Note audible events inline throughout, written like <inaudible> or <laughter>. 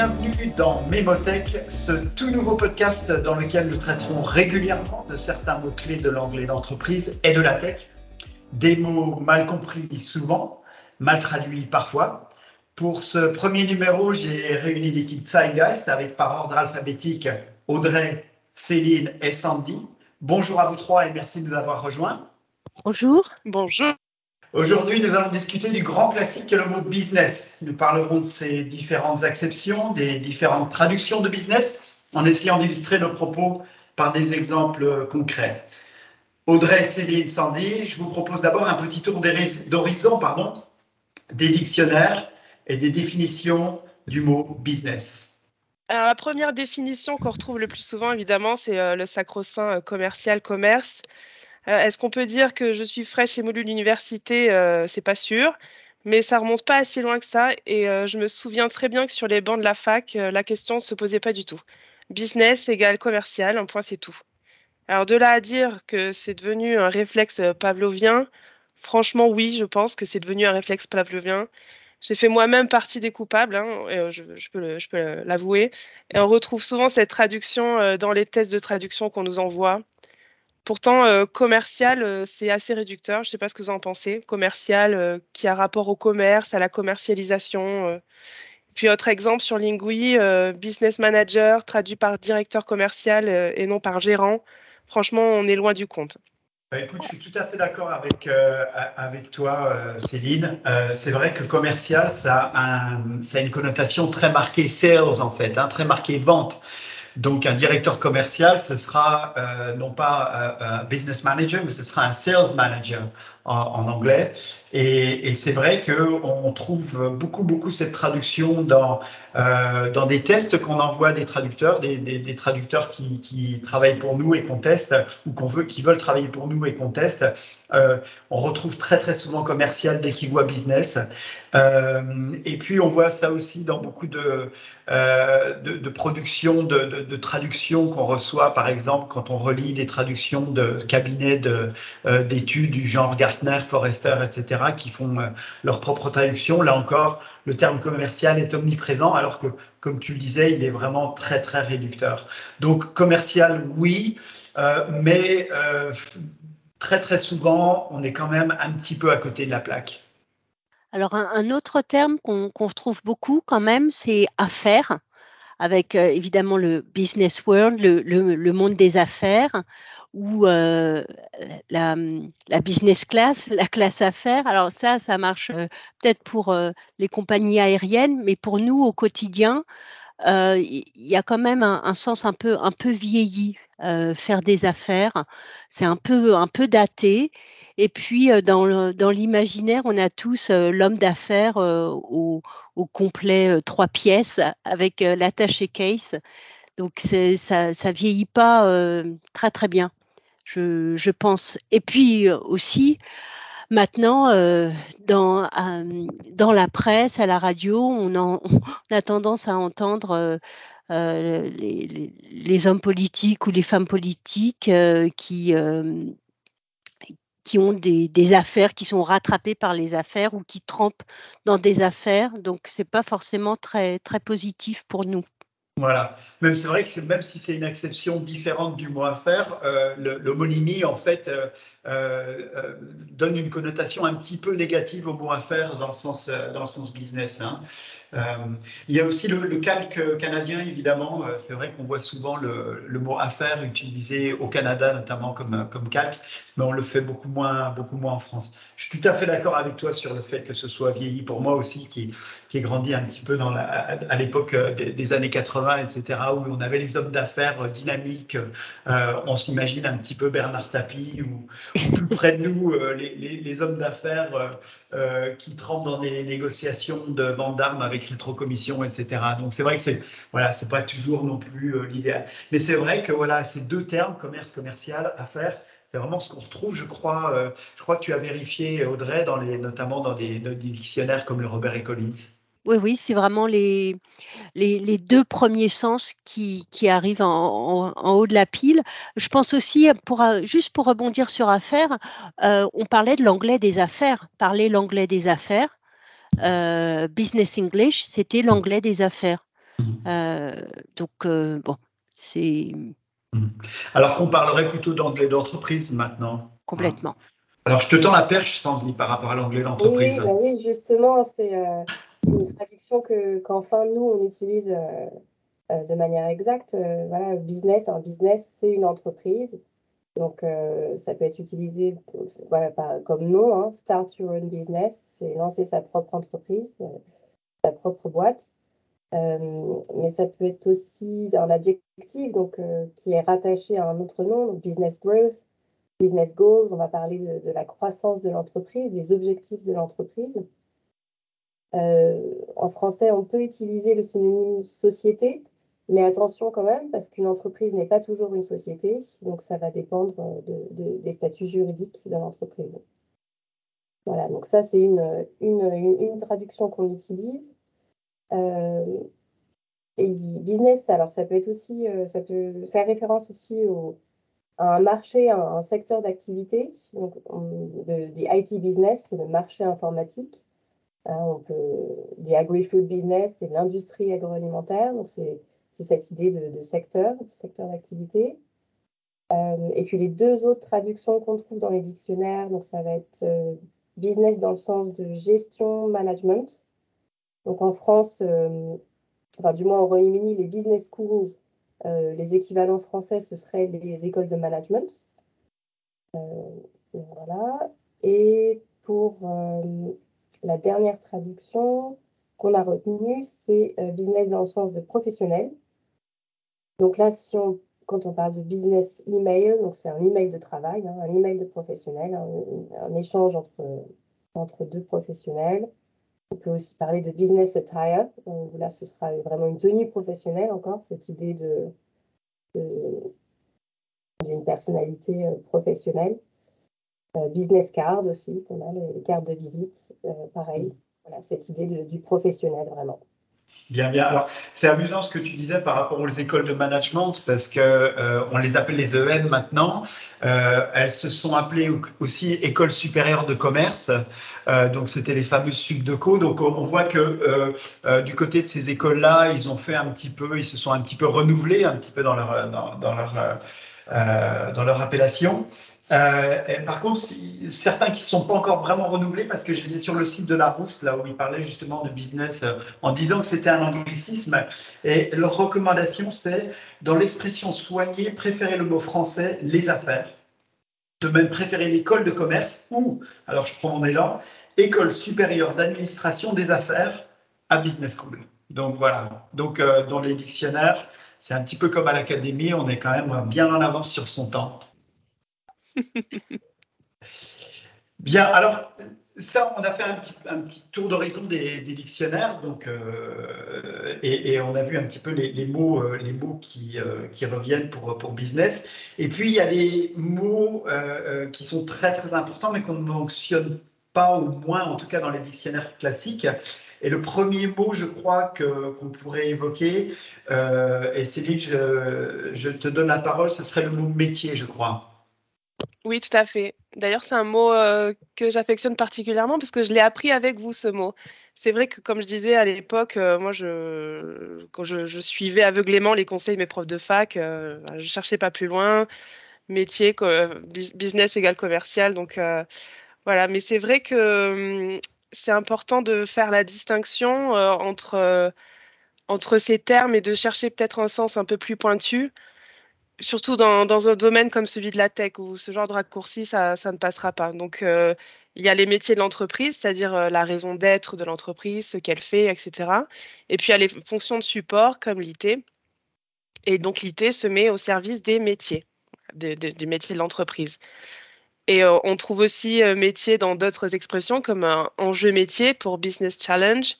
bienvenue dans Mémotech, ce tout nouveau podcast dans lequel nous traiterons régulièrement de certains mots-clés de l'anglais d'entreprise et de la tech. Des mots mal compris souvent, mal traduits parfois. Pour ce premier numéro, j'ai réuni l'équipe Zeitgeist avec par ordre alphabétique Audrey, Céline et Sandy. Bonjour à vous trois et merci de nous avoir rejoints. Bonjour. Bonjour. Aujourd'hui, nous allons discuter du grand classique que le mot business. Nous parlerons de ses différentes acceptions, des différentes traductions de business, en essayant d'illustrer nos propos par des exemples concrets. Audrey, Céline, Sandy, je vous propose d'abord un petit tour d'horizon pardon, des dictionnaires et des définitions du mot business. Alors, la première définition qu'on retrouve le plus souvent, évidemment, c'est euh, le sacro-saint euh, commercial commerce. Euh, est-ce qu'on peut dire que je suis fraîche et moulue de l'université euh, C'est pas sûr, mais ça remonte pas assez loin que ça. Et euh, je me souviens très bien que sur les bancs de la fac, la question ne se posait pas du tout. Business égale commercial, un point c'est tout. Alors de là à dire que c'est devenu un réflexe pavlovien, franchement oui, je pense que c'est devenu un réflexe pavlovien. J'ai fait moi-même partie des coupables, hein, je, peux l'avouer. Et on retrouve souvent cette traduction dans les tests de traduction qu'on nous envoie. Pourtant, euh, commercial, euh, c'est assez réducteur. Je ne sais pas ce que vous en pensez. Commercial, euh, qui a rapport au commerce, à la commercialisation. Puis autre exemple sur Lingui, business manager, traduit par directeur commercial et non par gérant. Franchement, on est loin du compte. Bah, écoute, je suis tout à fait d'accord avec, toi, Céline. c'est vrai que commercial, ça a, ça a, une connotation très marquée sales, en fait, hein, très marquée vente. Donc, un directeur commercial, ce sera euh, non pas euh, un business manager, mais ce sera un sales manager en, anglais. Et, c'est vrai qu'on trouve beaucoup, beaucoup cette traduction dans, euh, dans des tests qu'on envoie des traducteurs, des, des, traducteurs qui, qui, travaillent pour nous et qu'on teste, ou qu'on veut, qui veulent travailler pour nous et qu'on teste. Euh, on retrouve très, très souvent commercial dès qu'ils voient business. Euh, et puis, on voit ça aussi dans beaucoup de, de, productions, de, de traductions qu'on reçoit, par exemple, quand on relit des traductions de cabinets d'études du genre Gartner, Forrester, etc., qui font euh, leur propre traduction. Là encore, le terme commercial est omniprésent, alors que, comme tu le disais, il est vraiment très, très réducteur. Donc, commercial, oui, euh, mais euh, très, très souvent, on est quand même un petit peu à côté de la plaque. Alors, un, autre terme qu'on retrouve beaucoup quand même, c'est affaires avec évidemment le business world, le, monde des affaires, ou la, la, business class, <laughs> la classe affaires. Alors ça, ça marche peut-être pour les compagnies aériennes, mais pour nous au quotidien, il y a quand même un, sens un peu, un peu vieilli. faire des affaires, c'est un peu, un peu daté. Et puis, dans l'imaginaire, on a tous l'homme d'affaires au, au, complet trois pièces avec l'attaché case. Donc, ça ne vieillit pas très, très bien je, pense. Et puis euh, aussi, maintenant, euh, dans, dans la presse, à la radio, on, a tendance à entendre euh, les, hommes politiques ou les femmes politiques qui, qui ont des, des, affaires, qui sont rattrapés par les affaires ou qui trempent dans des affaires. Donc, ce n'est pas forcément très, très positif pour nous. Voilà. Même c'est vrai que même si c'est une exception différente du mot affaire, euh, l'homonymie en fait euh, euh, euh, donne une connotation un petit peu négative au mot affaire dans le sens dans le sens business. Hein. il y a aussi le, calque canadien évidemment. c'est vrai qu'on voit souvent le, le, mot affaire utilisé au Canada notamment comme comme calque, mais on le fait beaucoup moins beaucoup moins en France. Je suis tout à fait d'accord avec toi sur le fait que ce soit vieilli pour moi aussi qui qui est grandi un petit peu dans la, à, l'époque des, années 80, etc., où on avait les hommes d'affaires dynamiques. Euh, on s'imagine un petit peu Bernard Tapie ou, plus près de nous, euh, les, hommes d'affaires euh, qui trempent dans des négociations de vente d'armes avec rétrocommission, etc. Donc c'est vrai que c'est voilà, c'est pas toujours non plus l'idéal. Mais c'est vrai que voilà, ces deux termes, commerce commercial, affaires, c'est vraiment ce qu'on retrouve, je crois. je crois que tu as vérifié, Audrey, dans les, notamment dans des dictionnaires comme le Robert et Collins. Oui, oui, c'est vraiment les, les, deux premiers sens qui, qui arrivent en, haut de la pile. Je pense aussi, pour, euh, juste pour rebondir sur affaires, euh, on parlait de l'anglais des affaires. Parler l'anglais des affaires, euh, business English, c'était l'anglais des affaires. Mmh. donc, bon, c'est. Mmh. Alors qu'on parlerait plutôt d'anglais d'entreprise maintenant. Complètement. Alors, je te tends la perche, Sandy, par rapport à l'anglais d'entreprise. Oui, bah oui, justement, c'est une traduction que, qu'enfin, nous, on utilise de manière exacte. voilà, business, un business, c'est une entreprise. Donc, euh, ça peut être utilisé voilà, comme nom, hein, Start Your Own Business, c'est lancer sa propre entreprise, euh, sa propre boîte. Euh, mais ça peut être aussi un adjectif donc, qui est rattaché à un autre nom, donc Business Growth, Business Goals. On va parler de, de la croissance de l'entreprise, des objectifs de l'entreprise. En français, on peut utiliser le synonyme société mais attention quand même, parce qu'une entreprise n'est pas toujours une société, donc ça va dépendre de, des statuts juridiques de l'entreprise. Voilà, donc ça c'est une, traduction qu'on utilise. Euh, et business, alors ça peut être aussi, euh, ça peut faire référence aussi au, à un marché, à un secteur d'activité. Donc, le, IT business, le marché informatique. Hein, on peut, des agri-food business, c'est l'industrie agroalimentaire. Donc, c'est cette idée de, secteur, de secteur d'activité. Euh, et puis les deux autres traductions qu'on trouve dans les dictionnaires, donc ça va être euh, business dans le sens de gestion management. Donc en France, euh, enfin du moins au Royaume-Uni, les business schools, les équivalents français, ce seraient les écoles de management. voilà. Et pour la dernière traduction qu'on a retenue, c'est business dans le sens de professionnel. Donc là, si on, quand on parle de business email, donc c'est un email de travail, hein, un email de professionnel, un, échange entre, entre deux professionnels. On peut aussi parler de business attire. Là, ce sera vraiment une tenue professionnelle encore, cette idée d'une personnalité euh, professionnelle. Euh, business card aussi, on a les, cartes de visite, euh, pareil. Voilà, cette idée du professionnel vraiment. Bien, bien. Alors, c'est amusant ce que tu disais par rapport aux écoles de management, parce que euh, on les appelle les EM maintenant. Euh, elles se sont appelées aussi écoles supérieures de commerce. Euh, donc, c'était les fameuses sucs de co. Donc, on voit que du côté de ces écoles-là, ils ont fait un petit peu, ils se sont un petit peu renouvelés, un petit peu dans leur dans leur dans leur appellation. Euh, par contre, certains qui ne sont pas encore vraiment renouvelés, parce que j'étais sur le site de la Rousse, là où ils parlaient justement de business, euh, en disant que c'était un anglicisme. Et leur recommandation, c'est dans l'expression soignée, préférer le mot français, les affaires. De même, préférer l'école de commerce ou, alors je prends mon élan, école supérieure d'administration des affaires à business school. Donc voilà. Donc euh, dans les dictionnaires, c'est un petit peu comme à l'académie, on est quand même bien en avance sur son temps. <laughs> Bien, alors ça, on a fait un petit, tour d'horizon des, dictionnaires, donc, euh, et, on a vu un petit peu les, mots, euh, les mots qui, euh, reviennent pour, business. Et puis, il y a des mots qui sont très, très importants, mais qu'on ne mentionne pas, au moins, en tout cas dans les dictionnaires classiques. Et le premier mot, je crois, qu'on pourrait évoquer, et Céline, je te donne la parole, ce serait le mot métier, je crois. Oui, tout à fait. D'ailleurs, c'est un mot euh, que j'affectionne particulièrement parce que je l'ai appris avec vous, ce mot. C'est vrai que, comme je disais à l'époque, euh, moi, je, quand je, suivais aveuglément les conseils de mes profs de fac, euh, je cherchais pas plus loin. Métier, business égale commercial. Donc, voilà. Mais c'est vrai que hum, c'est important de faire la distinction entre, entre ces termes et de chercher peut-être un sens un peu plus pointu surtout dans, un domaine comme celui de la tech où ce genre de raccourci, ça, ne passera pas. Donc, euh, il y a les métiers de l'entreprise, c'est-à-dire euh, la raison d'être de l'entreprise, ce qu'elle fait, etc. Et puis, il y a les fonctions de support comme l'IT. Et donc, l'IT se met au service des métiers, du métier de l'entreprise. Et euh, on trouve aussi métier dans d'autres expressions comme enjeu métier pour business challenge,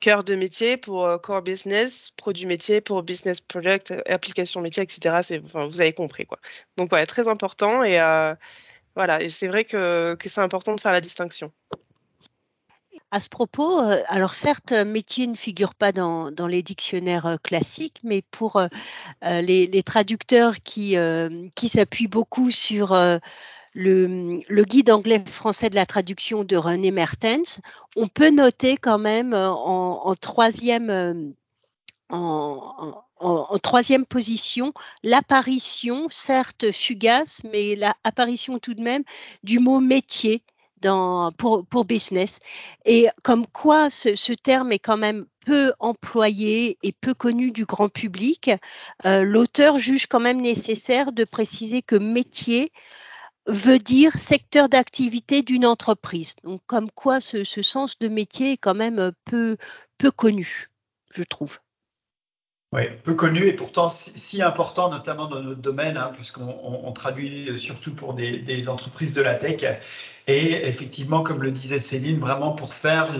cœur de métier pour euh, core business, produit métier pour business product, application métier, etc. Enfin, vous avez compris quoi. Donc voilà, très important et euh, voilà, c'est vrai que, que c'est important de faire la distinction. À ce propos, euh, alors certes, métier ne figure pas dans, dans les dictionnaires classiques, mais pour les, les, traducteurs qui, qui s'appuient beaucoup sur le, guide anglais-français de la traduction de René Mertens, on peut noter quand même euh, en, troisième, euh, en, troisième position l'apparition, certes fugace, mais l'apparition tout de même du mot métier dans, pour, pour business. Et comme quoi ce, ce, terme est quand même peu employé et peu connu du grand public, euh, l'auteur juge quand même nécessaire de préciser que métier veut dire secteur d'activité d'une entreprise. Donc comme quoi ce, ce, sens de métier est quand même peu, peu connu, je trouve. Oui, peu connu et pourtant si important, notamment dans notre domaine, hein, puisqu'on traduit surtout pour des, des, entreprises de la tech. Et effectivement, comme le disait Céline, vraiment pour faire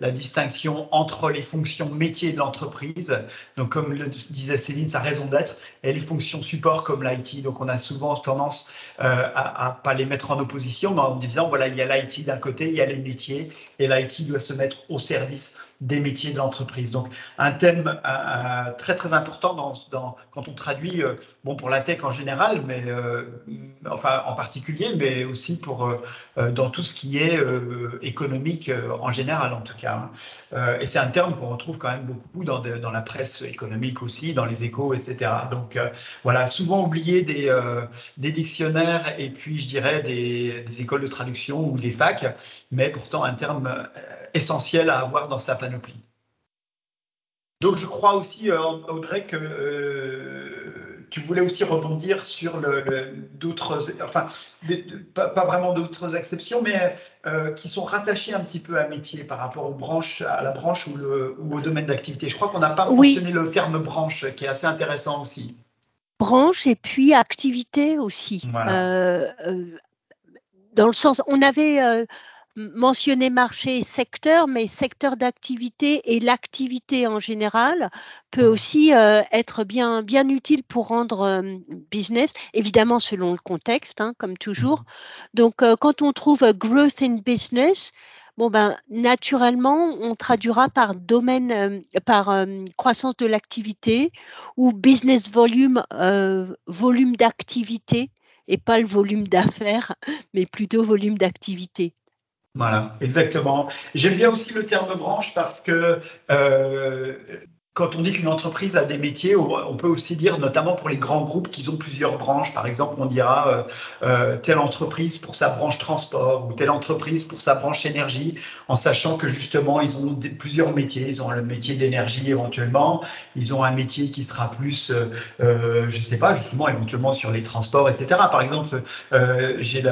la distinction entre les fonctions métiers de l'entreprise, donc comme le disait Céline, sa raison d'être, et les fonctions support comme l'IT. Donc on a souvent tendance euh, à, ne pas les mettre en opposition, mais en disant, voilà, il y a l'IT d'un côté, il y a les métiers, et l'IT doit se mettre au service des métiers de l'entreprise. Donc un thème euh, euh, très très important quand on traduit, bon pour la tech en général, mais enfin en particulier, mais aussi pour euh, dans tout ce qui est euh, économique euh, en général, en tout cas. Hein. et c'est un terme qu'on retrouve quand même beaucoup dans, la presse économique aussi, dans les échos, etc. Donc voilà, souvent oublié des, dictionnaires et puis je dirais des, écoles de traduction ou des facs, mais pourtant un terme essentiel à avoir dans sa panoplie. Donc je crois aussi, Audrey, que tu voulais aussi rebondir sur le, d'autres, enfin, pas, vraiment d'autres exceptions, mais euh, qui sont rattachées un petit peu à métier par rapport aux branches, à la branche ou, le, ou au domaine d'activité. Je crois qu'on n'a pas mentionné le terme branche, qui est assez intéressant aussi. Branche et puis activité aussi. Euh, euh, dans le sens, on avait mentionner marché et secteur, mais secteur d'activité et l'activité en général peut aussi euh, être bien, bien utile pour rendre euh, business, évidemment selon le contexte, hein, comme toujours. Donc, euh, quand on trouve growth in business, bon ben naturellement, on traduira par domaine, par croissance de l'activité ou business volume, volume d'activité et pas le volume d'affaires, <laughs> mais plutôt volume d'activité. Voilà, exactement. J'aime bien aussi le terme branche parce que euh, quand on dit qu'une entreprise a des métiers, on peut aussi dire, notamment pour les grands groupes, qu'ils ont plusieurs branches. Par exemple, on dira euh, euh, telle entreprise pour sa branche transport ou telle entreprise pour sa branche énergie, en sachant que justement, ils ont plusieurs métiers. Ils ont le métier d'énergie éventuellement, ils ont un métier qui sera plus, euh, je ne sais pas, justement, éventuellement sur les transports, etc. Par exemple, j'ai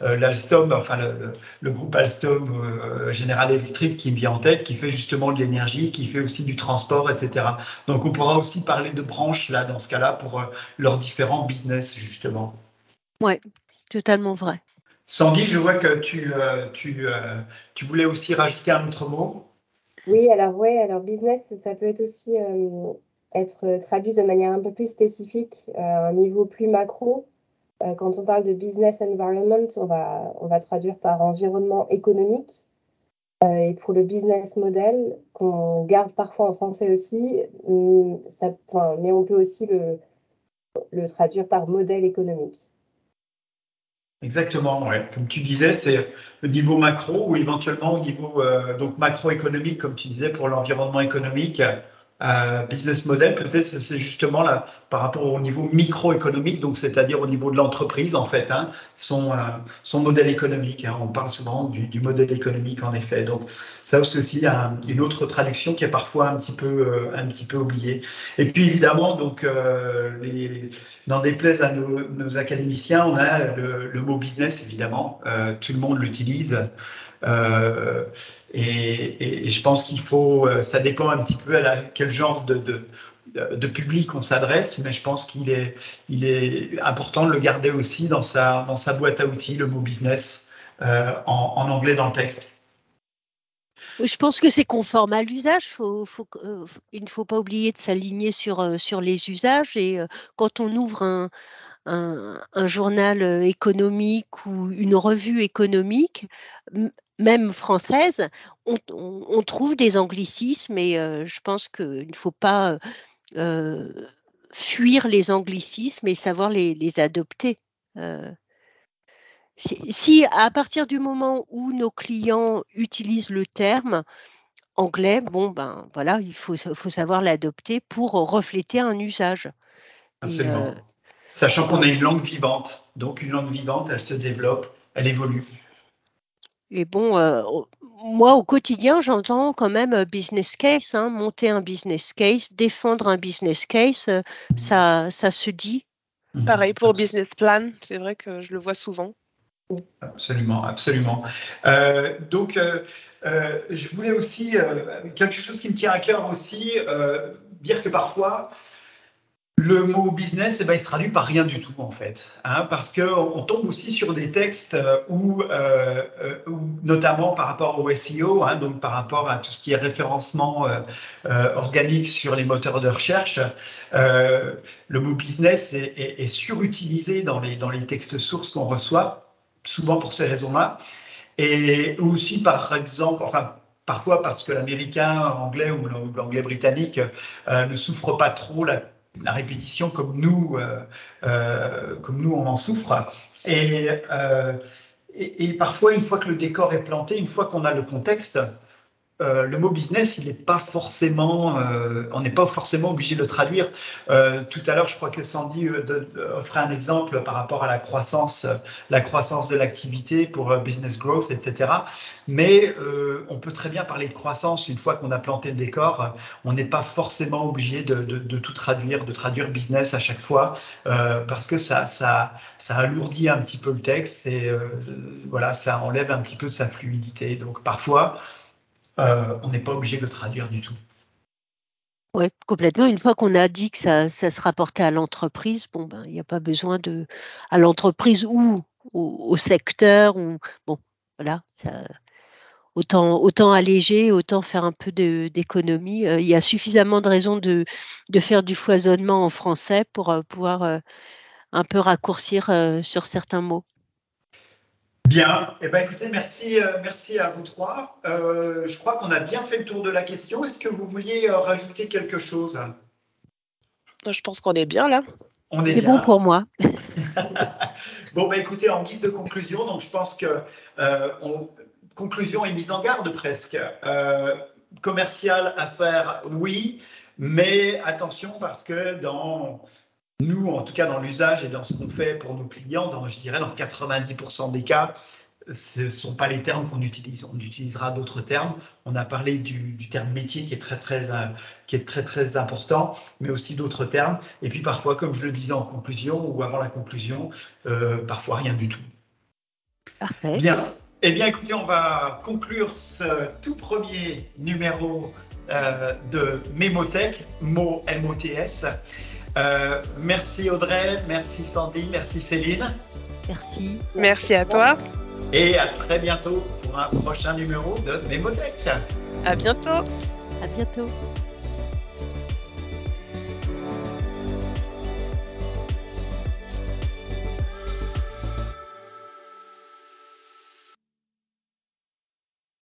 l'Alstom, enfin le, le, groupe Alstom General Electric qui me vient en tête, qui fait justement de l'énergie, qui fait aussi du transport etc. Donc on pourra aussi parler de branches là dans ce cas-là pour euh, leurs différents business justement. Oui, totalement vrai. Sandy, je vois que tu, euh, tu, euh, tu, voulais aussi rajouter un autre mot? Oui, alors ouais, alors business, ça peut être aussi être traduit de manière un peu plus spécifique, à un niveau plus macro. quand on parle de business environment, on va, on va traduire par environnement économique. Euh, et pour le business model, qu'on garde parfois en français aussi, hum, ça, mais on peut aussi le, le traduire par modèle économique. Exactement, ouais. comme tu disais, c'est le niveau macro ou éventuellement au niveau euh, donc macroéconomique, comme tu disais, pour l'environnement économique. Euh, business model, peut-être c'est justement là par rapport au niveau microéconomique, donc c'est-à-dire au niveau de l'entreprise en fait, hein, son, euh, son modèle économique. Hein, on parle souvent du, modèle économique en effet. Donc ça c'est aussi un, une autre traduction qui est parfois un petit peu euh, un petit peu oubliée. Et puis évidemment donc euh, dans des plaies à nos, académiciens, on a le, mot business évidemment, tout le monde l'utilise. Euh, et, je pense qu'il faut, euh, ça dépend un petit peu à quel genre de, public on s'adresse, mais je pense qu'il est, important de le garder aussi dans sa, boîte à outils, le mot business, euh, en, anglais dans le texte. Je pense que c'est conforme à l'usage. Faut, il ne faut pas oublier de s'aligner sur, les usages. Et quand on ouvre un, journal économique ou une revue économique, même française, on, trouve des anglicismes et euh, je pense qu'il ne faut pas euh, fuir les anglicismes et savoir les, adopter. Euh, si, à partir du moment où nos clients utilisent le terme, anglais, bon, ben voilà, il faut, faut savoir l'adopter pour refléter un usage. Absolument. Sachant qu'on a une langue vivante. Donc, une langue vivante, elle se développe, elle évolue. Et bon, moi, au quotidien, j'entends quand même business case, hein, monter un business case, défendre un business case, mmh. ça, ça se dit. Mmh. Pareil pour business plan, c'est vrai que je le vois souvent. Absolument, absolument. Euh, donc, euh, euh, je voulais aussi, quelque chose qui me tient à cœur aussi, dire que parfois, le mot business, eh ben, il se traduit par rien du tout en fait, hein, parce qu'on tombe aussi sur des textes où, notamment par rapport au SEO, hein, donc par rapport à tout ce qui est référencement organique sur les moteurs de recherche, le mot business est, surutilisé dans les, dans les textes sources qu'on reçoit souvent pour ces raisons-là. Et aussi, par exemple, enfin, parfois parce que l'américain anglais ou l'anglais britannique euh, ne souffre pas trop la, répétition comme nous, euh, euh, comme nous on en souffre. Et, et, parfois, une fois que le décor est planté, une fois qu'on a le contexte, euh, le mot business, il n'est pas forcément, euh, on n'est pas forcément obligé de le traduire. Euh, tout à l'heure, je crois que Sandy offrait un exemple par rapport à la croissance, la croissance de l'activité pour business growth, etc. Mais on peut très bien parler de croissance une fois qu'on a planté le décor. On n'est pas forcément obligé de, tout traduire, de traduire business à chaque fois, parce que ça, ça, ça alourdit un petit peu le texte et voilà, ça enlève un petit peu de sa fluidité. Donc parfois, euh, on n'est pas obligé de le traduire du tout. Oui, complètement. Une fois qu'on a dit que ça, se rapportait à l'entreprise, bon, ben, il n'y a pas besoin de. à l'entreprise ou au, secteur, ou. Bon, voilà. autant, autant alléger, autant faire un peu d'économie. Euh, il y a suffisamment de raisons de, faire du foisonnement en français pour euh, pouvoir un peu raccourcir sur certains mots. Bien, eh ben, écoutez, merci, euh, merci à vous trois. Euh, je crois qu'on a bien fait le tour de la question. Est-ce que vous vouliez euh, rajouter quelque chose? Je pense qu'on est bien là. On est, bon pour moi. <laughs> bon, ben, écoutez, en guise de conclusion, donc je pense que conclusion et mise en garde presque. commercial, affaires, oui, mais attention parce que dans nous, en tout cas dans l'usage et dans ce qu'on fait pour nos clients, dans, je dirais dans 90% des cas, ce ne sont pas les termes qu'on utilise. On utilisera d'autres termes. On a parlé du, terme métier qui est très très, qui est très très important, mais aussi d'autres termes. Et puis parfois, comme je le disais en conclusion ou avant la conclusion, euh, parfois rien du tout. Parfait. Bien. Eh bien, écoutez, on va conclure ce tout premier numéro euh, de Mémotech, mot M-O-T-S. Euh, merci Audrey, merci Sandy, merci Céline. Merci. Merci à toi. Et à très bientôt pour un prochain numéro de Mémotech. À bientôt. À bientôt.